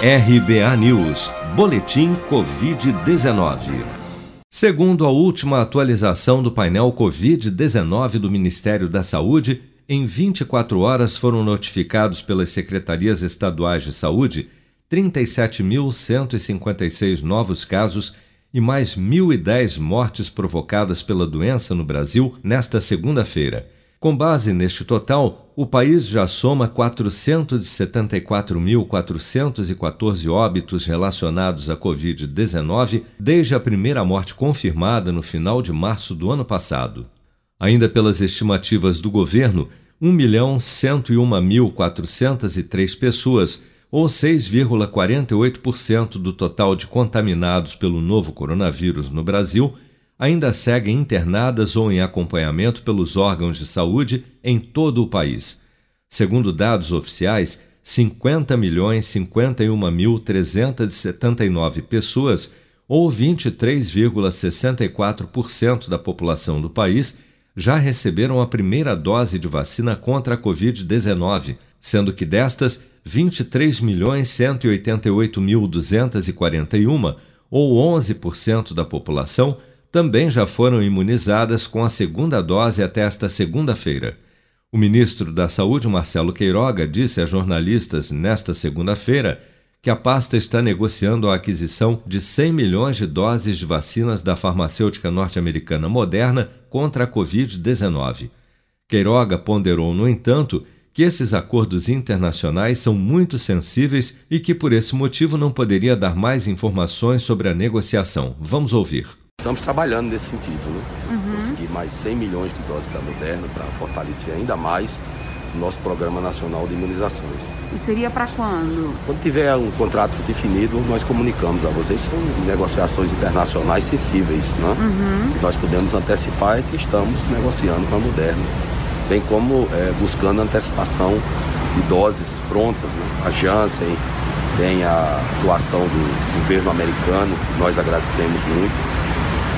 RBA News, Boletim Covid-19. Segundo a última atualização do painel Covid-19 do Ministério da Saúde, em 24 horas foram notificados pelas secretarias estaduais de saúde 37.156 novos casos e mais 1.010 mortes provocadas pela doença no Brasil nesta segunda-feira. Com base neste total, o país já soma 474.414 óbitos relacionados à Covid-19 desde a primeira morte confirmada no final de março do ano passado. Ainda pelas estimativas do governo, 1.101.403 pessoas, ou 6,48% do total de contaminados pelo novo coronavírus no Brasil, ainda seguem internadas ou em acompanhamento pelos órgãos de saúde em todo o país. Segundo dados oficiais, 50.051.379 pessoas, ou 23,64% da população do país, já receberam a primeira dose de vacina contra a Covid-19, sendo que destas, 23.188.241, ou 11% da população, também já foram imunizadas com a segunda dose até esta segunda-feira. O ministro da Saúde, Marcelo Queiroga, disse a jornalistas nesta segunda-feira que a pasta está negociando a aquisição de 100 milhões de doses de vacinas da farmacêutica norte-americana Moderna contra a Covid-19. Queiroga ponderou, no entanto, que esses acordos internacionais são muito sensíveis e que, por esse motivo, não poderia dar mais informações sobre a negociação. Vamos ouvir. Estamos trabalhando nesse sentido, né? Uhum. Conseguir mais 100 milhões de doses da Moderna para fortalecer ainda mais o nosso Programa Nacional de Imunizações. E seria para quando? Quando tiver um contrato definido, nós comunicamos a vocês. São negociações internacionais sensíveis, né? Uhum. Que nós podemos antecipar e que estamos negociando com a Moderna. Bem como é, buscando antecipação de doses prontas. Né? A Janssen tem a doação do governo americano, que nós agradecemos muito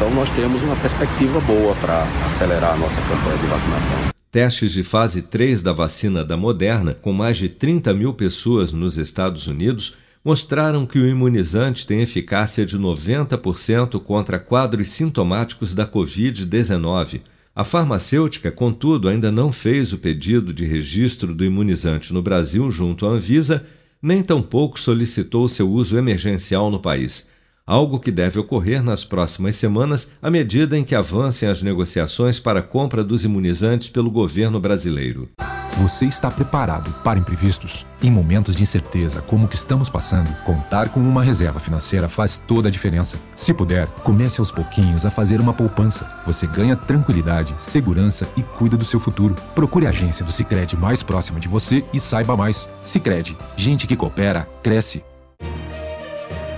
então nós temos uma perspectiva boa para acelerar a nossa campanha de vacinação. Testes de fase 3 da vacina da Moderna, com mais de 30 mil pessoas nos Estados Unidos, mostraram que o imunizante tem eficácia de 90% contra quadros sintomáticos da Covid-19. A farmacêutica, contudo, ainda não fez o pedido de registro do imunizante no Brasil junto à Anvisa, nem tampouco solicitou seu uso emergencial no país algo que deve ocorrer nas próximas semanas à medida em que avancem as negociações para a compra dos imunizantes pelo governo brasileiro. Você está preparado para imprevistos? Em momentos de incerteza como o que estamos passando, contar com uma reserva financeira faz toda a diferença. Se puder, comece aos pouquinhos a fazer uma poupança. Você ganha tranquilidade, segurança e cuida do seu futuro. Procure a agência do Sicredi mais próxima de você e saiba mais. Sicredi, gente que coopera cresce